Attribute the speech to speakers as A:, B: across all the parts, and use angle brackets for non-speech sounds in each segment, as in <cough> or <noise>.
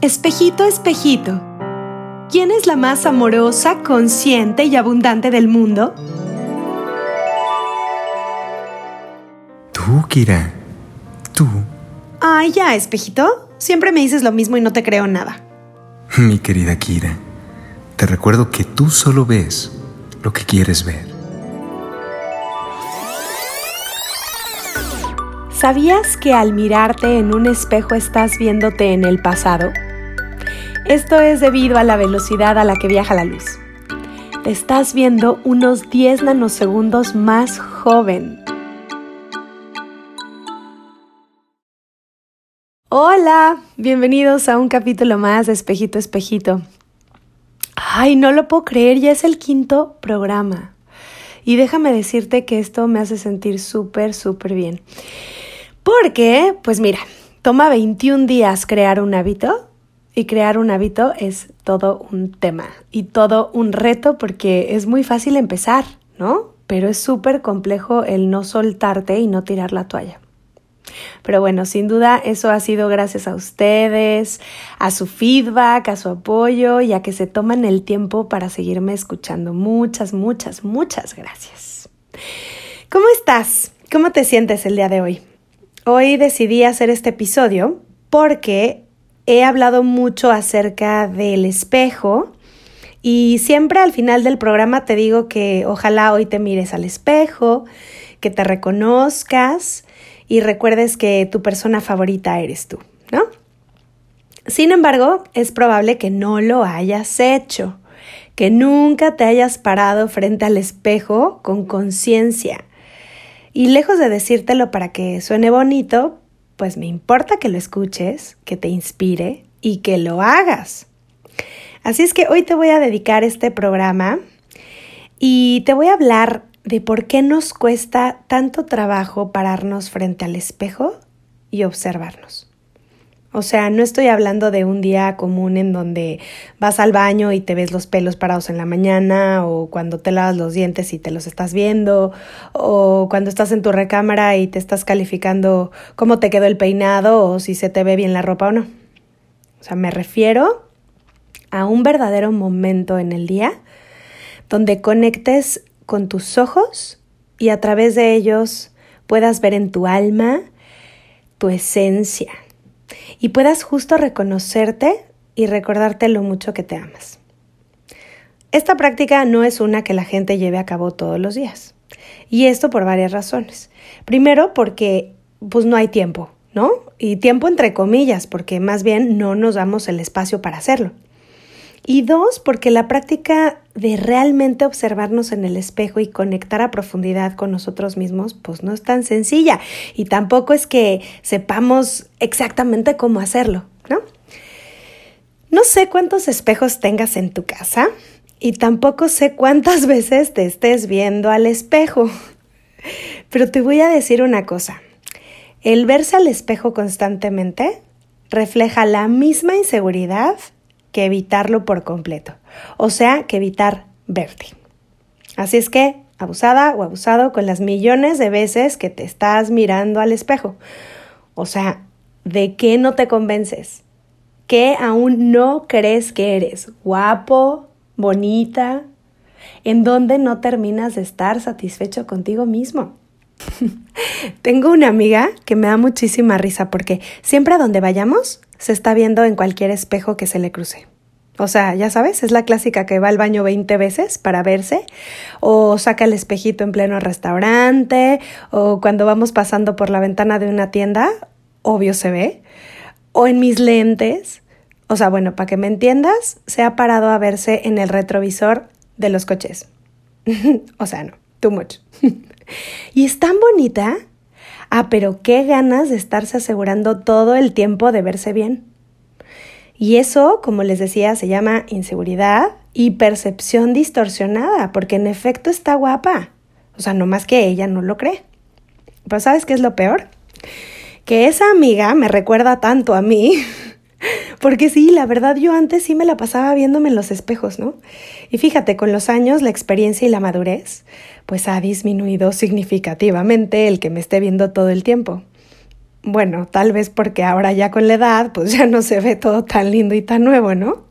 A: Espejito, espejito, ¿quién es la más amorosa, consciente y abundante del mundo?
B: Tú, Kira. Tú.
A: Ay, ya, espejito. Siempre me dices lo mismo y no te creo nada. <laughs>
B: Mi querida Kira, te recuerdo que tú solo ves lo que quieres ver.
A: ¿Sabías que al mirarte en un espejo estás viéndote en el pasado? Esto es debido a la velocidad a la que viaja la luz. Te estás viendo unos 10 nanosegundos más joven. Hola, bienvenidos a un capítulo más de Espejito Espejito. Ay, no lo puedo creer, ya es el quinto programa. Y déjame decirte que esto me hace sentir súper, súper bien. Porque, pues mira, toma 21 días crear un hábito y crear un hábito es todo un tema y todo un reto porque es muy fácil empezar, ¿no? Pero es súper complejo el no soltarte y no tirar la toalla. Pero bueno, sin duda eso ha sido gracias a ustedes, a su feedback, a su apoyo y a que se toman el tiempo para seguirme escuchando. Muchas, muchas, muchas gracias. ¿Cómo estás? ¿Cómo te sientes el día de hoy? Hoy decidí hacer este episodio porque he hablado mucho acerca del espejo y siempre al final del programa te digo que ojalá hoy te mires al espejo, que te reconozcas y recuerdes que tu persona favorita eres tú, ¿no? Sin embargo, es probable que no lo hayas hecho, que nunca te hayas parado frente al espejo con conciencia. Y lejos de decírtelo para que suene bonito, pues me importa que lo escuches, que te inspire y que lo hagas. Así es que hoy te voy a dedicar este programa y te voy a hablar de por qué nos cuesta tanto trabajo pararnos frente al espejo y observarnos. O sea, no estoy hablando de un día común en donde vas al baño y te ves los pelos parados en la mañana, o cuando te lavas los dientes y te los estás viendo, o cuando estás en tu recámara y te estás calificando cómo te quedó el peinado o si se te ve bien la ropa o no. O sea, me refiero a un verdadero momento en el día donde conectes con tus ojos y a través de ellos puedas ver en tu alma tu esencia y puedas justo reconocerte y recordarte lo mucho que te amas. Esta práctica no es una que la gente lleve a cabo todos los días. Y esto por varias razones. Primero, porque pues no hay tiempo, ¿no? Y tiempo entre comillas, porque más bien no nos damos el espacio para hacerlo. Y dos, porque la práctica de realmente observarnos en el espejo y conectar a profundidad con nosotros mismos, pues no es tan sencilla. Y tampoco es que sepamos exactamente cómo hacerlo, ¿no? No sé cuántos espejos tengas en tu casa y tampoco sé cuántas <laughs> veces te estés viendo al espejo. Pero te voy a decir una cosa. El verse al espejo constantemente refleja la misma inseguridad que evitarlo por completo, o sea, que evitar verte. Así es que, abusada o abusado con las millones de veces que te estás mirando al espejo. O sea, ¿de qué no te convences? ¿Qué aún no crees que eres? ¿Guapo? ¿Bonita? ¿En dónde no terminas de estar satisfecho contigo mismo? <laughs> Tengo una amiga que me da muchísima risa porque siempre a donde vayamos se está viendo en cualquier espejo que se le cruce. O sea, ya sabes, es la clásica que va al baño 20 veces para verse, o saca el espejito en pleno restaurante, o cuando vamos pasando por la ventana de una tienda, obvio se ve, o en mis lentes. O sea, bueno, para que me entiendas, se ha parado a verse en el retrovisor de los coches. <laughs> o sea, no, too much. <laughs> y es tan bonita. Ah, pero qué ganas de estarse asegurando todo el tiempo de verse bien. Y eso, como les decía, se llama inseguridad y percepción distorsionada, porque en efecto está guapa. O sea, no más que ella no lo cree. Pero ¿sabes qué es lo peor? Que esa amiga me recuerda tanto a mí, <laughs> porque sí, la verdad yo antes sí me la pasaba viéndome en los espejos, ¿no? Y fíjate, con los años, la experiencia y la madurez, pues ha disminuido significativamente el que me esté viendo todo el tiempo. Bueno, tal vez porque ahora ya con la edad, pues ya no se ve todo tan lindo y tan nuevo, ¿no?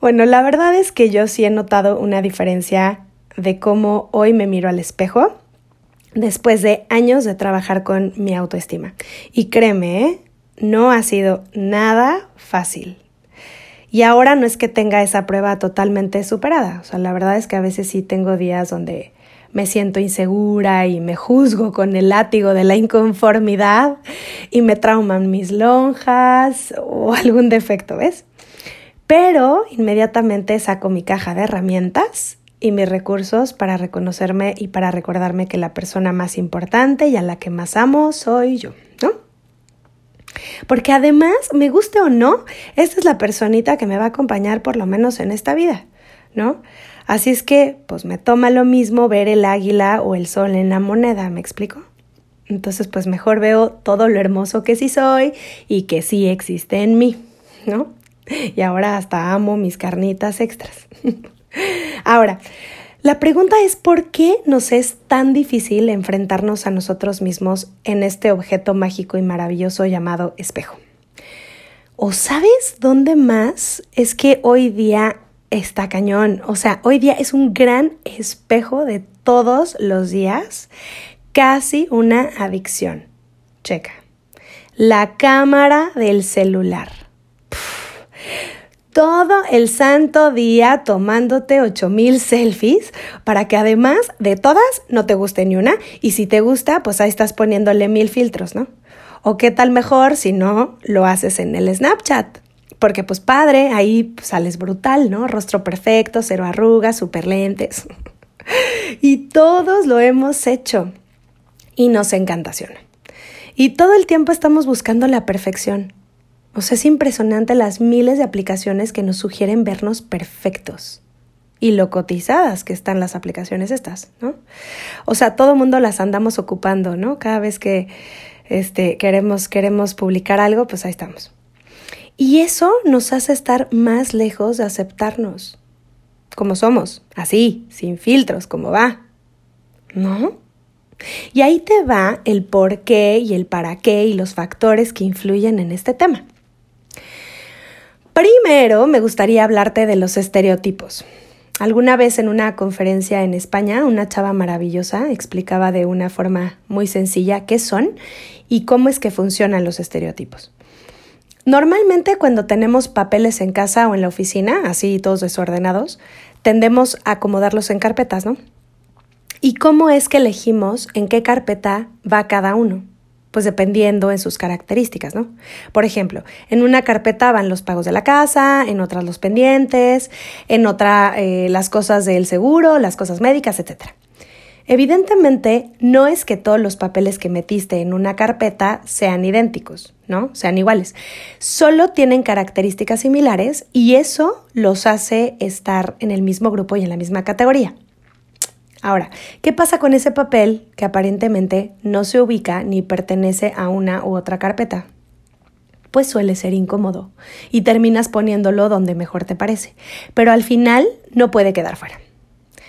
A: Bueno, la verdad es que yo sí he notado una diferencia de cómo hoy me miro al espejo después de años de trabajar con mi autoestima. Y créeme, ¿eh? no ha sido nada fácil. Y ahora no es que tenga esa prueba totalmente superada. O sea, la verdad es que a veces sí tengo días donde me siento insegura y me juzgo con el látigo de la inconformidad y me trauman mis lonjas o <laughs> algún defecto, ¿ves? Pero inmediatamente saco mi caja de herramientas y mis recursos para reconocerme y para recordarme que la persona más importante y a la que más amo soy yo. Porque además, me guste o no, esta es la personita que me va a acompañar por lo menos en esta vida, ¿no? Así es que, pues me toma lo mismo ver el águila o el sol en la moneda, ¿me explico? Entonces, pues mejor veo todo lo hermoso que sí soy y que sí existe en mí, ¿no? Y ahora hasta amo mis carnitas extras. <laughs> ahora, la pregunta es por qué nos es tan difícil enfrentarnos a nosotros mismos en este objeto mágico y maravilloso llamado espejo. ¿O sabes dónde más es que hoy día está cañón? O sea, hoy día es un gran espejo de todos los días, casi una adicción. Checa. La cámara del celular todo el santo día tomándote 8000 selfies para que además de todas no te guste ni una y si te gusta pues ahí estás poniéndole mil filtros, ¿no? O qué tal mejor si no lo haces en el Snapchat. Porque pues padre, ahí sales brutal, ¿no? Rostro perfecto, cero arrugas, super lentes. <laughs> y todos lo hemos hecho y nos encantaciona. Y todo el tiempo estamos buscando la perfección. O sea, es impresionante las miles de aplicaciones que nos sugieren vernos perfectos y lo cotizadas que están las aplicaciones estas, ¿no? O sea, todo mundo las andamos ocupando, ¿no? Cada vez que este, queremos, queremos publicar algo, pues ahí estamos. Y eso nos hace estar más lejos de aceptarnos, como somos, así, sin filtros, como va, ¿no? Y ahí te va el por qué y el para qué y los factores que influyen en este tema. Primero, me gustaría hablarte de los estereotipos. Alguna vez en una conferencia en España, una chava maravillosa explicaba de una forma muy sencilla qué son y cómo es que funcionan los estereotipos. Normalmente cuando tenemos papeles en casa o en la oficina, así todos desordenados, tendemos a acomodarlos en carpetas, ¿no? ¿Y cómo es que elegimos en qué carpeta va cada uno? Pues dependiendo en sus características, ¿no? Por ejemplo, en una carpeta van los pagos de la casa, en otras los pendientes, en otra eh, las cosas del seguro, las cosas médicas, etc. Evidentemente, no es que todos los papeles que metiste en una carpeta sean idénticos, ¿no? Sean iguales. Solo tienen características similares y eso los hace estar en el mismo grupo y en la misma categoría. Ahora, ¿qué pasa con ese papel que aparentemente no se ubica ni pertenece a una u otra carpeta? Pues suele ser incómodo y terminas poniéndolo donde mejor te parece, pero al final no puede quedar fuera.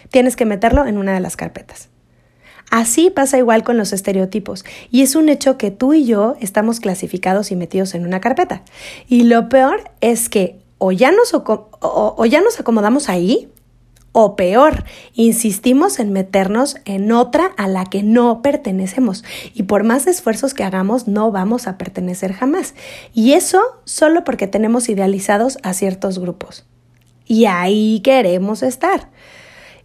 A: Tienes que meterlo en una de las carpetas. Así pasa igual con los estereotipos, y es un hecho que tú y yo estamos clasificados y metidos en una carpeta. Y lo peor es que o ya nos, o ya nos acomodamos ahí, o peor, insistimos en meternos en otra a la que no pertenecemos y por más esfuerzos que hagamos no vamos a pertenecer jamás. Y eso solo porque tenemos idealizados a ciertos grupos. Y ahí queremos estar.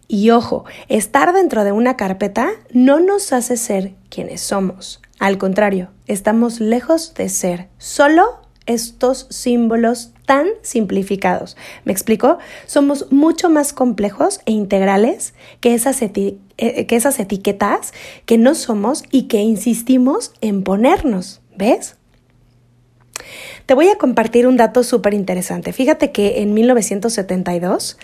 A: Y ojo, estar dentro de una carpeta no nos hace ser quienes somos. Al contrario, estamos lejos de ser solo estos símbolos tan simplificados. ¿Me explico? Somos mucho más complejos e integrales que esas, eh, que esas etiquetas que no somos y que insistimos en ponernos. ¿Ves? Te voy a compartir un dato súper interesante. Fíjate que en 1972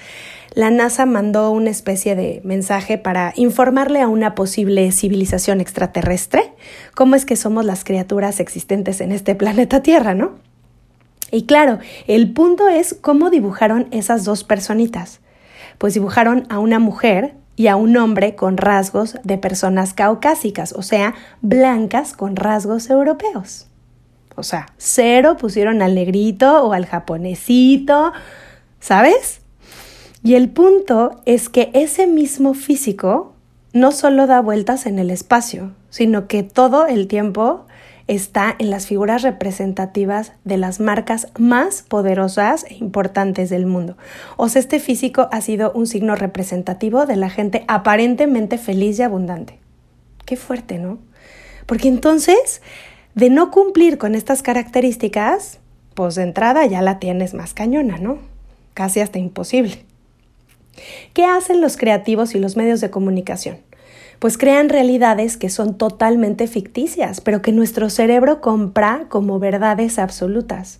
A: la NASA mandó una especie de mensaje para informarle a una posible civilización extraterrestre cómo es que somos las criaturas existentes en este planeta Tierra, ¿no? Y claro, el punto es cómo dibujaron esas dos personitas. Pues dibujaron a una mujer y a un hombre con rasgos de personas caucásicas, o sea, blancas con rasgos europeos. O sea, cero pusieron al negrito o al japonesito, ¿sabes? Y el punto es que ese mismo físico no solo da vueltas en el espacio, sino que todo el tiempo está en las figuras representativas de las marcas más poderosas e importantes del mundo. O sea, este físico ha sido un signo representativo de la gente aparentemente feliz y abundante. Qué fuerte, ¿no? Porque entonces, de no cumplir con estas características, pues de entrada ya la tienes más cañona, ¿no? Casi hasta imposible. ¿Qué hacen los creativos y los medios de comunicación? Pues crean realidades que son totalmente ficticias, pero que nuestro cerebro compra como verdades absolutas.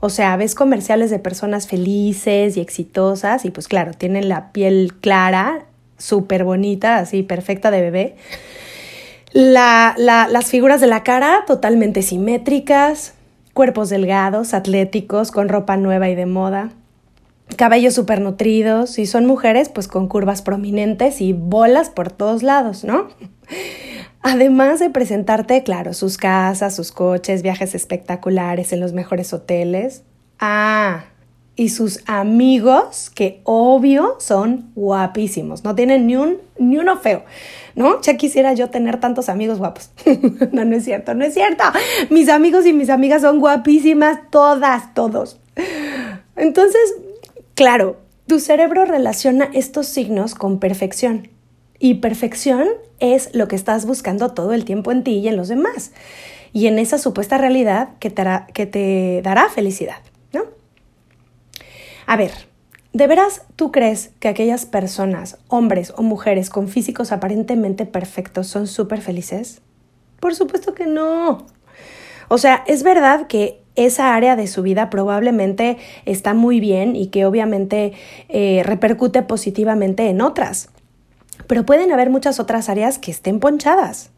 A: O sea, ves comerciales de personas felices y exitosas y pues claro, tienen la piel clara, súper bonita, así perfecta de bebé. las figuras de la cara totalmente simétricas, cuerpos delgados, atléticos, con ropa nueva y de moda cabellos súper nutridos, y son mujeres, pues con curvas prominentes y bolas por todos lados, ¿no? <laughs> Además de presentarte, claro, sus casas, sus coches, viajes espectaculares en los mejores hoteles. Ah, y sus amigos, que obvio son guapísimos, no tienen ni, un, ni uno feo, ¿no? Ya quisiera yo tener tantos amigos guapos. <laughs> no, no es cierto, no es cierto. Mis amigos y mis amigas son guapísimas, todas, todos. Entonces, Claro, tu cerebro relaciona estos signos con perfección. Y perfección es lo que estás buscando todo el tiempo en ti y en los demás. Y en esa supuesta realidad que te, dará felicidad, ¿no? A ver, ¿de veras tú crees que aquellas personas, hombres o mujeres con físicos aparentemente perfectos son súper felices? Por supuesto que no. O sea, es verdad que esa área de su vida probablemente está muy bien y que obviamente eh, repercute positivamente en otras. Pero pueden haber muchas otras áreas que estén ponchadas.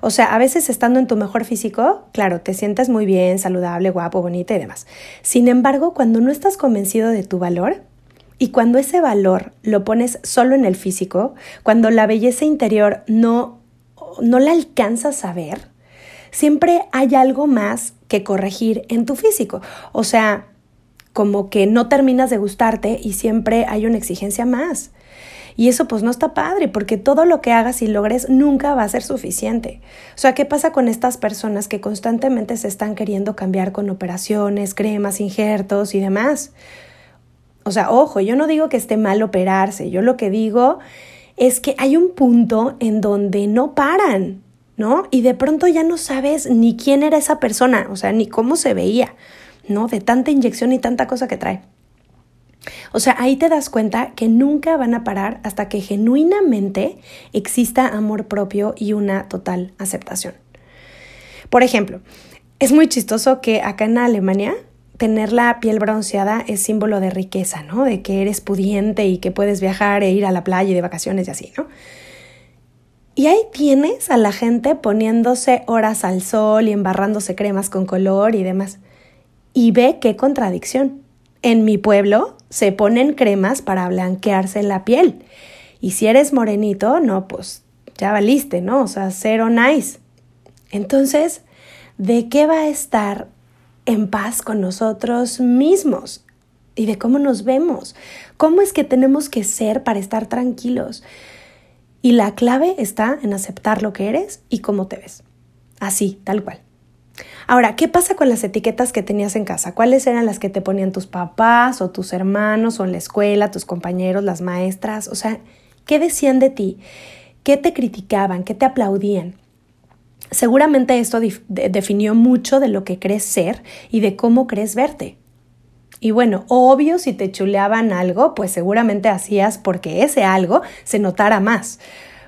A: O sea, a veces estando en tu mejor físico, claro, te sientes muy bien, saludable, guapo, bonita y demás. Sin embargo, cuando no estás convencido de tu valor y cuando ese valor lo pones solo en el físico, cuando la belleza interior no, no la alcanzas a ver, siempre hay algo más que corregir en tu físico. O sea, como que no terminas de gustarte y siempre hay una exigencia más. Y eso pues no está padre, porque todo lo que hagas y logres nunca va a ser suficiente. O sea, ¿qué pasa con estas personas que constantemente se están queriendo cambiar con operaciones, cremas, injertos y demás? O sea, ojo, yo no digo que esté mal operarse, yo lo que digo es que hay un punto en donde no paran. ¿No? Y de pronto ya no sabes ni quién era esa persona, o sea, ni cómo se veía, ¿no? De tanta inyección y tanta cosa que trae. O sea, ahí te das cuenta que nunca van a parar hasta que genuinamente exista amor propio y una total aceptación. Por ejemplo, es muy chistoso que acá en Alemania tener la piel bronceada es símbolo de riqueza, ¿no? De que eres pudiente y que puedes viajar e ir a la playa y de vacaciones y así, ¿no? Y ahí tienes a la gente poniéndose horas al sol y embarrándose cremas con color y demás. Y ve qué contradicción. En mi pueblo se ponen cremas para blanquearse la piel. Y si eres morenito, no, pues ya valiste, ¿no? O sea, cero nice. Entonces, ¿de qué va a estar en paz con nosotros mismos? Y de cómo nos vemos. ¿Cómo es que tenemos que ser para estar tranquilos? Y la clave está en aceptar lo que eres y cómo te ves. Así, tal cual. Ahora, ¿qué pasa con las etiquetas que tenías en casa? ¿Cuáles eran las que te ponían tus papás o tus hermanos o en la escuela, tus compañeros, las maestras? O sea, ¿qué decían de ti? ¿Qué te criticaban? ¿Qué te aplaudían? Seguramente esto definió mucho de lo que crees ser y de cómo crees verte. Y bueno, obvio, si te chuleaban algo, pues seguramente hacías porque ese algo se notara más,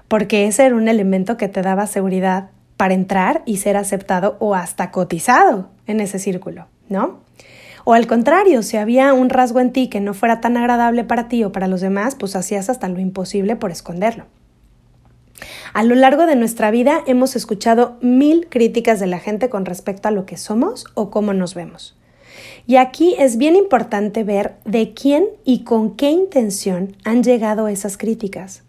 A: porque ese era un elemento que te daba seguridad para entrar y ser aceptado o hasta cotizado en ese círculo, ¿no? O al contrario, si había un rasgo en ti que no fuera tan agradable para ti o para los demás, pues hacías hasta lo imposible por esconderlo. A lo largo de nuestra vida hemos escuchado mil críticas de la gente con respecto a lo que somos o cómo nos vemos. Y aquí es bien importante ver de quién y con qué intención han llegado esas críticas.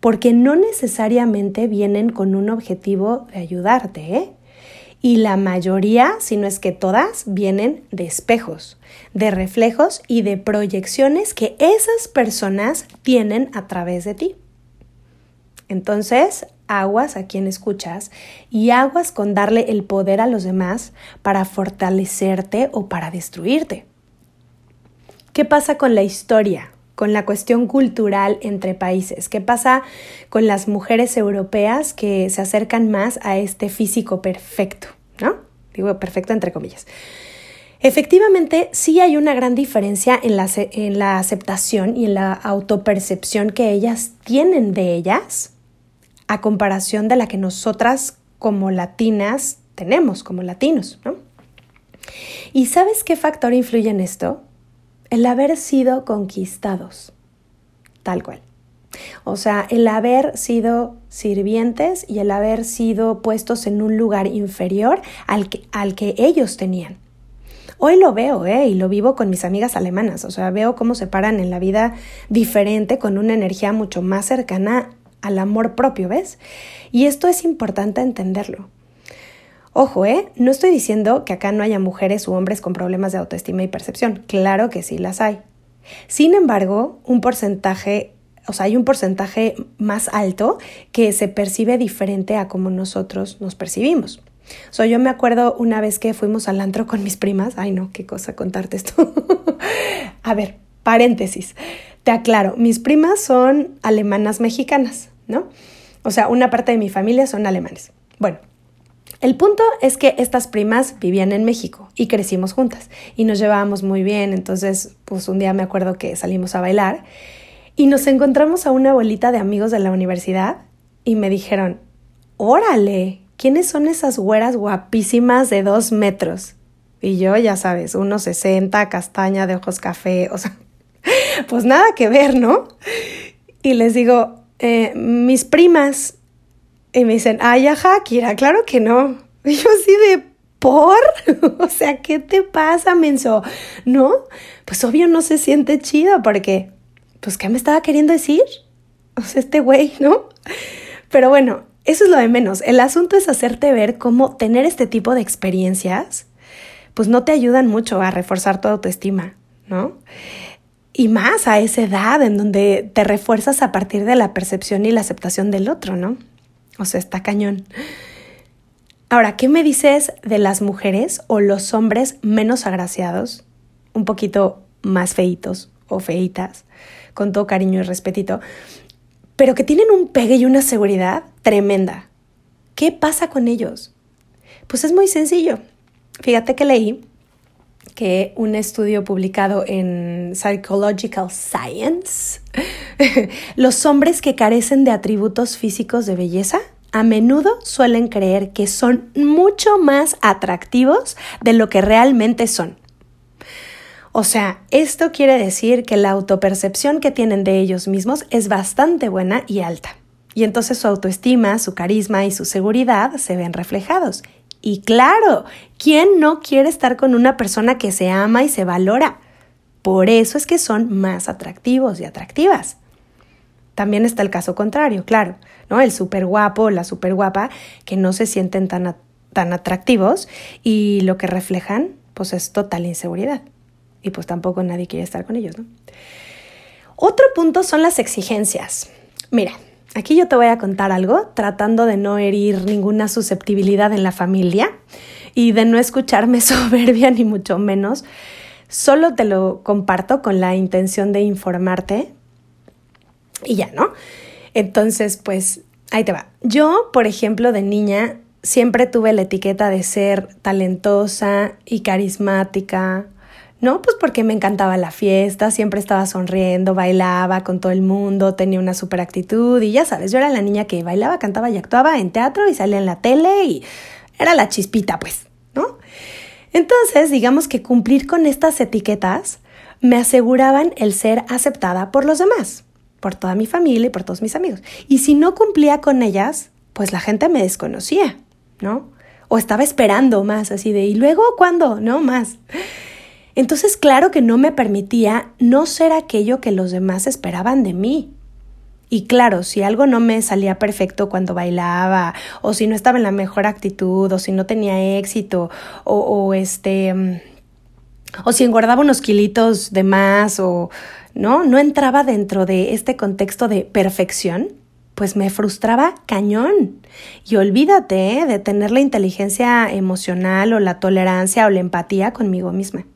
A: porque no necesariamente vienen con un objetivo de ayudarte, ¿eh? Y la mayoría, si no es que todas, vienen de espejos, de reflejos y de proyecciones que esas personas tienen a través de ti. Entonces, aguas a quien escuchas y aguas con darle el poder a los demás para fortalecerte o para destruirte. ¿Qué pasa con la historia? con la cuestión cultural entre países? ¿Qué pasa con las mujeres europeas que se acercan más a este físico perfecto? ¿No? Digo perfecto entre comillas. Efectivamente, sí hay una gran diferencia en la, en la aceptación y en la autopercepción que ellas tienen de ellas a comparación de la que nosotras como latinas tenemos, como latinos, ¿no? ¿Y sabes qué factor influye en esto? El haber sido conquistados, tal cual. O sea, el haber sido sirvientes y el haber sido puestos en un lugar inferior al que, al que ellos tenían. Hoy lo veo, ¿eh? Y lo vivo con mis amigas alemanas. O sea, veo cómo se paran en la vida diferente, con una energía mucho más cercana al amor propio, ¿ves? Y esto es importante entenderlo. Ojo, ¿eh? No estoy diciendo que acá no haya mujeres u hombres con problemas de autoestima y percepción. Claro que sí las hay. Sin embargo, un porcentaje, o sea, hay un porcentaje más alto que se percibe diferente a como nosotros nos percibimos. Yo me acuerdo una vez que fuimos al antro con mis primas. Ay, no, qué cosa contarte esto. <laughs> a ver, paréntesis. Te aclaro, mis primas son alemanas mexicanas. ¿No? O sea, una parte de mi familia son alemanes. Bueno, el punto es que estas primas vivían en México y crecimos juntas y nos llevábamos muy bien, entonces pues un día me acuerdo que salimos a bailar y nos encontramos a una abuelita de amigos de la universidad y me dijeron, órale, ¿quiénes son esas güeras guapísimas de dos metros? Y yo, ya sabes, unos 60, castaña de ojos café, o sea, <laughs> pues nada que ver, ¿no? Y les digo, eh, mis primas y me dicen, ay, ajá, Kira, claro que no. <laughs> Y yo así de, ¿por? <laughs> o sea, ¿qué te pasa, menso? ¿No? Pues obvio no se siente chido porque, pues, ¿qué me estaba queriendo decir? O sea, este güey, ¿no? Pero bueno, eso es lo de menos. El asunto es hacerte ver cómo tener este tipo de experiencias, pues no te ayudan mucho a reforzar tu autoestima, ¿no? Y más a esa edad en donde te refuerzas a partir de la percepción y la aceptación del otro, ¿no? O sea, está cañón. Ahora, ¿qué me dices de las mujeres o los hombres menos agraciados, un poquito más feitos o feitas, con todo cariño y respetito, pero que tienen un pegue y una seguridad tremenda? ¿Qué pasa con ellos? Pues es muy sencillo. Fíjate que leí que un estudio publicado en Psychological Science, <laughs> los hombres que carecen de atributos físicos de belleza a menudo suelen creer que son mucho más atractivos de lo que realmente son. O sea, esto quiere decir que la autopercepción que tienen de ellos mismos es bastante buena y alta. Y entonces su autoestima, su carisma y su seguridad se ven reflejados. Y claro, ¿quién no quiere estar con una persona que se ama y se valora? Por eso es que son más atractivos y atractivas. También está el caso contrario, claro, ¿no? El súper guapo o la súper guapa que no se sienten tan, tan atractivos y lo que reflejan, pues es total inseguridad. Y pues tampoco nadie quiere estar con ellos, ¿no? Otro punto son las exigencias. Mira, Aquí yo te voy a contar algo tratando de no herir ninguna susceptibilidad en la familia y de no escucharme <laughs> soberbia ni mucho menos. Solo te lo comparto con la intención de informarte y ya, ¿no? Entonces, pues ahí te va. Yo, por ejemplo, de niña siempre tuve la etiqueta de ser talentosa y carismática, ¿no? Pues porque me encantaba la fiesta, siempre estaba sonriendo, bailaba con todo el mundo, tenía una super actitud y ya sabes, yo era la niña que bailaba, cantaba y actuaba en teatro y salía en la tele y era la chispita, pues, ¿no? Entonces, digamos que cumplir con estas etiquetas me aseguraban el ser aceptada por los demás, por toda mi familia y por todos mis amigos. Y si no cumplía con ellas, pues la gente me desconocía, ¿no? O estaba esperando más, así de, ¿y luego cuándo? No, más. Entonces, claro que no me permitía no ser aquello que los demás esperaban de mí. Y claro, si algo no me salía perfecto cuando bailaba, o si no estaba en la mejor actitud, o si no tenía éxito, o, o este, mm, o si engordaba unos kilitos de más, o no, no entraba dentro de este contexto de perfección, pues me frustraba cañón. Y olvídate ¿eh? de tener la inteligencia emocional o la tolerancia o la empatía conmigo misma.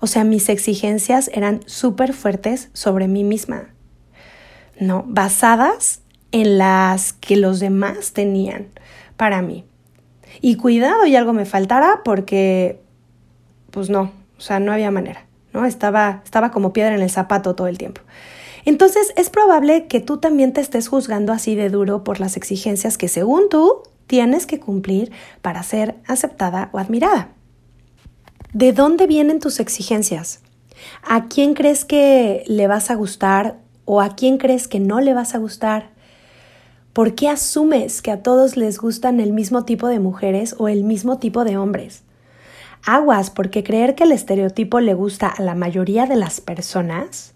A: O sea, mis exigencias eran súper fuertes sobre mí misma. ¿no? Basadas en las que los demás tenían para mí. Y cuidado y algo me faltara porque, pues no, o sea, no había manera, ¿no? Estaba, estaba como piedra en el zapato todo el tiempo. Entonces es probable que tú también te estés juzgando así de duro por las exigencias que según tú tienes que cumplir para ser aceptada o admirada. ¿De dónde vienen tus exigencias? ¿A quién crees que le vas a gustar ¿O a quién crees que no le vas a gustar? ¿Por qué asumes que a todos les gustan el mismo tipo de mujeres o el mismo tipo de hombres? Aguas, porque creer que el estereotipo le gusta a la mayoría de las personas,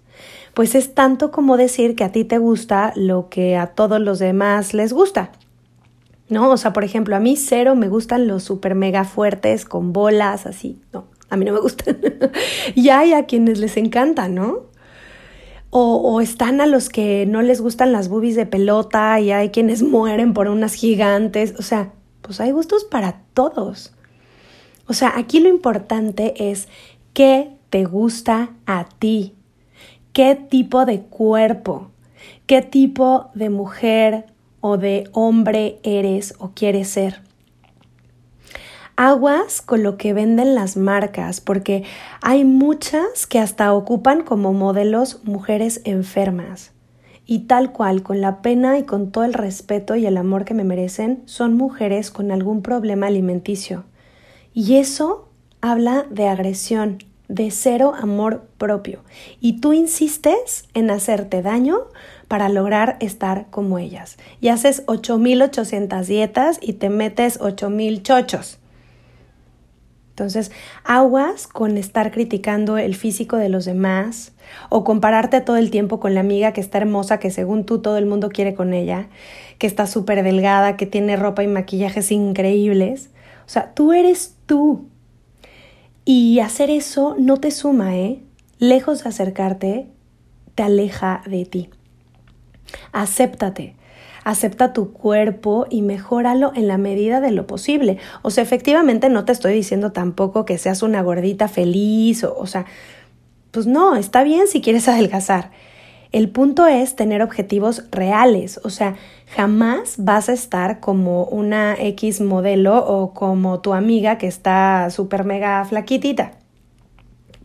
A: pues es tanto como decir que a ti te gusta lo que a todos los demás les gusta. ¿No? O sea, por ejemplo, a mí cero me gustan los super mega fuertes con bolas así. No, a mí no me gustan. <laughs> y hay a quienes les encanta, ¿no? O, están a los que no les gustan las boobies de pelota y hay quienes <laughs> mueren por unas gigantes. O sea, pues hay gustos para todos. O sea, aquí lo importante es qué te gusta a ti, qué tipo de cuerpo, qué tipo de mujer o de hombre eres o quieres ser. Aguas con lo que venden las marcas, porque hay muchas que hasta ocupan como modelos mujeres enfermas. Y tal cual, con la pena y con todo el respeto y el amor que me merecen, son mujeres con algún problema alimenticio. Y eso habla de agresión, de cero amor propio. Y tú insistes en hacerte daño para lograr estar como ellas. Y haces 8800 dietas y te metes 8000 chochos. Entonces, aguas con estar criticando el físico de los demás o compararte todo el tiempo con la amiga que está hermosa, que según tú todo el mundo quiere con ella, que está súper delgada, que tiene ropa y maquillajes increíbles. O sea, tú eres tú. Y hacer eso no te suma, ¿eh? Lejos de acercarte, te aleja de ti. Acéptate, acepta tu cuerpo y mejóralo en la medida de lo posible. O sea, efectivamente no te estoy diciendo tampoco que seas una gordita feliz, o, o sea, pues no, está bien si quieres <laughs> adelgazar. El punto es tener objetivos reales, o sea, jamás vas a estar como una X modelo o como tu amiga que está súper mega flaquitita.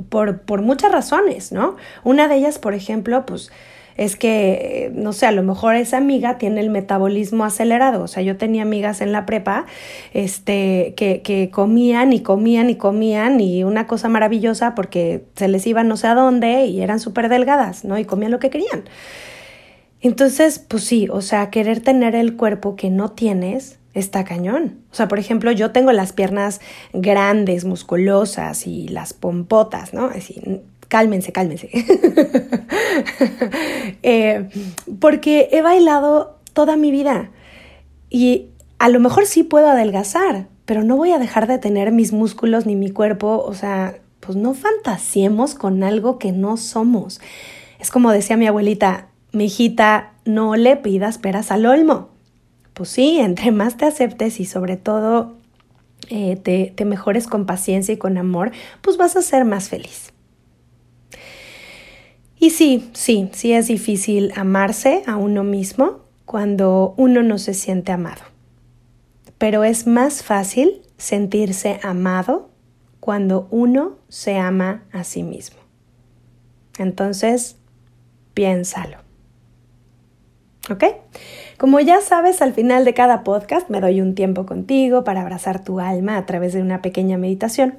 A: Por, por muchas razones, ¿no? Una de ellas, por ejemplo, pues es que, no sé, a lo mejor esa amiga tiene el metabolismo acelerado. O sea, yo tenía amigas en la prepa este, que, que comían y comían y comían y una cosa maravillosa porque se les iba no sé a dónde y eran súper delgadas, ¿no? Y comían lo que querían. Entonces, pues sí, o sea, querer tener el cuerpo que no tienes está cañón. O sea, por ejemplo, yo tengo las piernas grandes, musculosas y las pompotas, ¿no? Así, cálmense, cálmense. <laughs> Eh, porque he bailado toda mi vida y a lo mejor sí puedo adelgazar, pero no voy a dejar de tener mis músculos ni mi cuerpo, o sea, pues no fantasiemos con algo que no somos. Es como decía mi abuelita, mi hijita, no le pidas peras al olmo. Pues sí, entre más te aceptes y sobre todo eh, te, te mejores con paciencia y con amor, pues vas a ser más feliz. Y sí, sí, sí es difícil amarse a uno mismo cuando uno no se siente amado. Pero es más fácil sentirse amado cuando uno se ama a sí mismo. Entonces, piénsalo. ¿Ok? Como ya sabes, al final de cada podcast me doy un tiempo contigo para abrazar tu alma a través de una pequeña meditación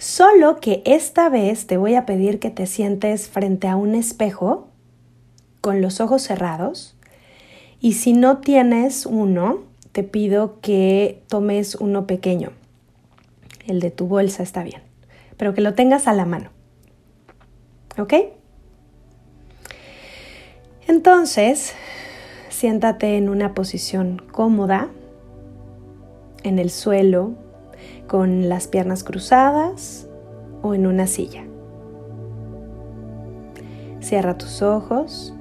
A: Solo que esta vez te voy a pedir que te sientes frente a un espejo con los ojos cerrados y si no tienes uno, te pido que tomes uno pequeño. El de tu bolsa está bien, pero que lo tengas a la mano. ¿Ok? Entonces, siéntate en una posición cómoda, en el suelo, con las piernas cruzadas o en una silla. Cierra tus ojos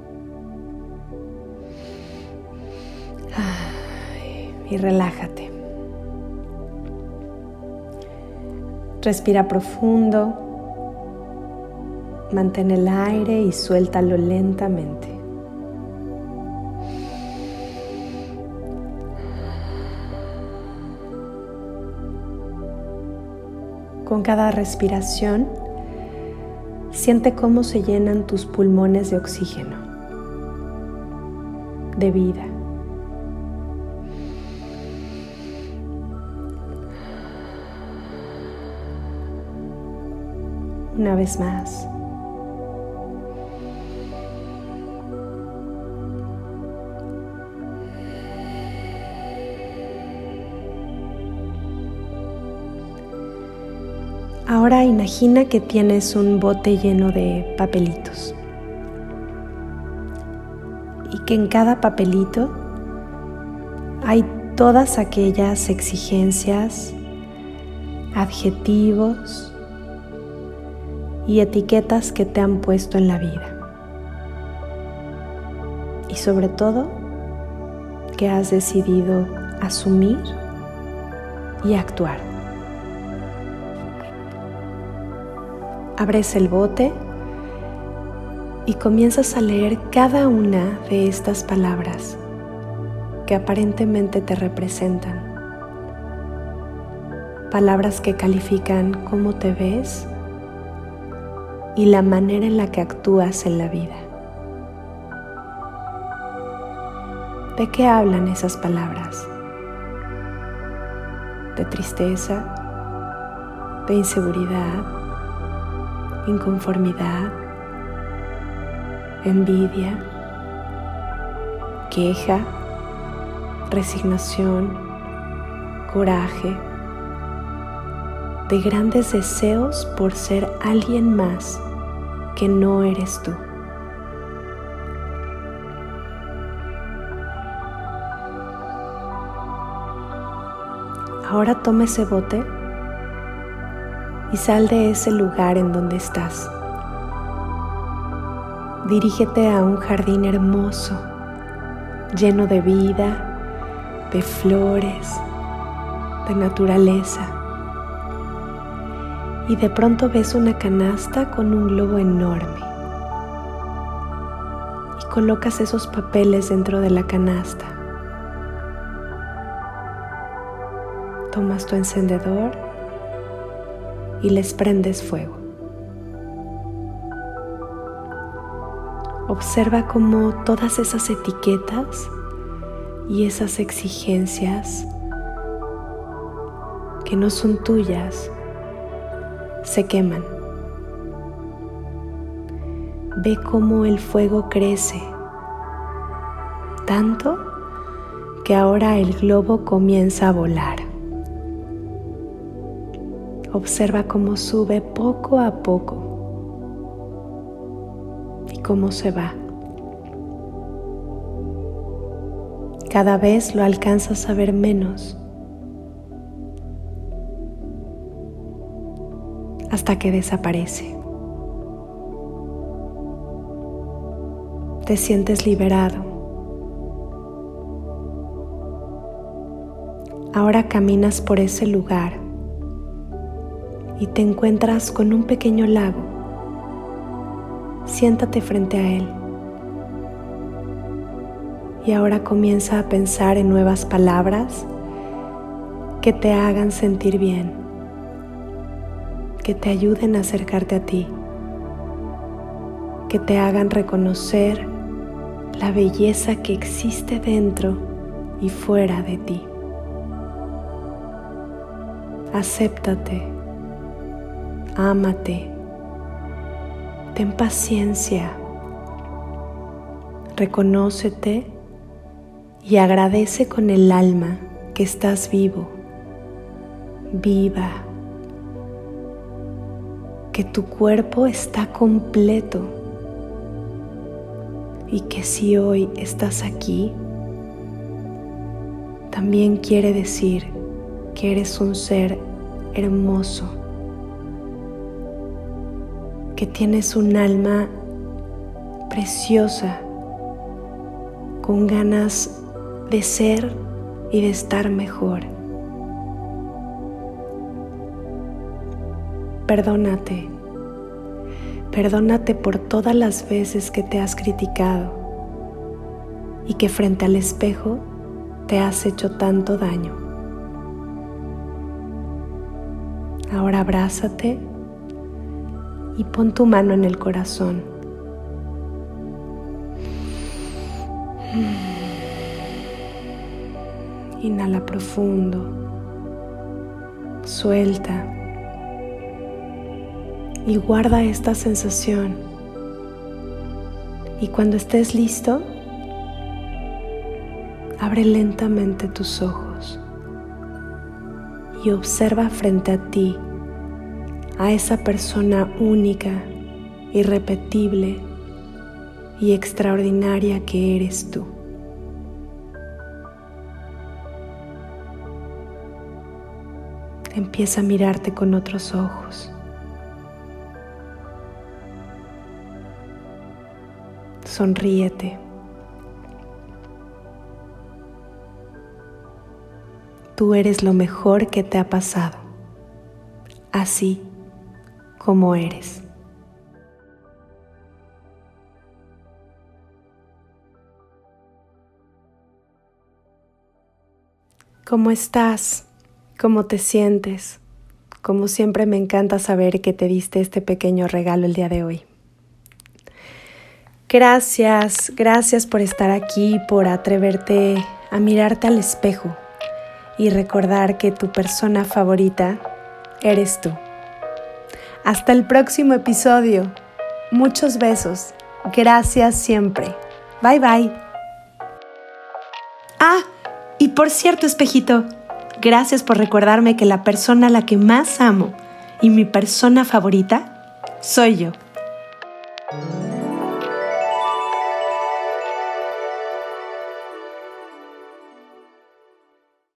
A: y relájate. Respira profundo, mantén el aire y suéltalo lentamente. Con cada respiración, siente cómo se llenan tus pulmones de oxígeno, de vida. Una vez más. Imagina que tienes un bote lleno de papelitos y que en cada papelito hay todas aquellas exigencias, adjetivos y etiquetas que te han puesto en la vida. Y sobre todo, que has decidido asumir y actuar. Abres el bote y comienzas a leer cada una de estas palabras que aparentemente te representan. Palabras que califican cómo te ves y la manera en la que actúas en la vida. ¿De qué hablan esas palabras? ¿De tristeza? ¿De inseguridad? Inconformidad, envidia, queja, resignación, coraje, de grandes deseos por ser alguien más que no eres tú. Ahora toma ese bote y sal de ese lugar en donde estás. Dirígete a un jardín hermoso, lleno de vida, de flores, de naturaleza. Y de pronto ves una canasta con un globo enorme. Y colocas esos papeles dentro de la canasta. Tomas tu encendedor y les prendes fuego. Observa cómo todas esas etiquetas y esas exigencias que no son tuyas se queman. Ve cómo el fuego crece tanto que ahora el globo comienza a volar. Observa cómo sube poco a poco y cómo se va. Cada vez lo alcanzas a ver menos hasta que desaparece. Te sientes liberado. Ahora caminas por ese lugar y te encuentras con un pequeño lago. Siéntate frente a él. Y ahora comienza a pensar en nuevas palabras que te hagan sentir bien, que te ayuden a acercarte a ti, que te hagan reconocer la belleza que existe dentro y fuera de ti. Acéptate ámate, ten paciencia, reconócete y agradece con el alma que estás vivo, viva, que tu cuerpo está completo, y que si hoy estás aquí, también quiere decir que eres un ser hermoso, que tienes un alma preciosa, con ganas de ser y de estar mejor. Perdónate, perdónate por todas las veces que te has criticado y que frente al espejo te has hecho tanto daño. Ahora abrázate y pon tu mano en el corazón. Inhala profundo. Suelta. Y guarda esta sensación. Y cuando estés listo, abre lentamente tus ojos y observa frente a ti a esa persona única, irrepetible y extraordinaria que eres tú. Empieza a mirarte con otros ojos. Sonríete. Tú eres lo mejor que te ha pasado, así como eres. ¿Cómo estás? ¿Cómo te sientes? Como siempre me encanta saber que te diste este pequeño regalo el día de hoy. Gracias, gracias por estar aquí, por atreverte a mirarte al espejo y recordar que tu persona favorita eres tú. Hasta el próximo episodio. Muchos besos. Gracias siempre. Bye bye. Ah, y por cierto, espejito, gracias por recordarme que la persona a la que más amo y mi persona favorita soy yo.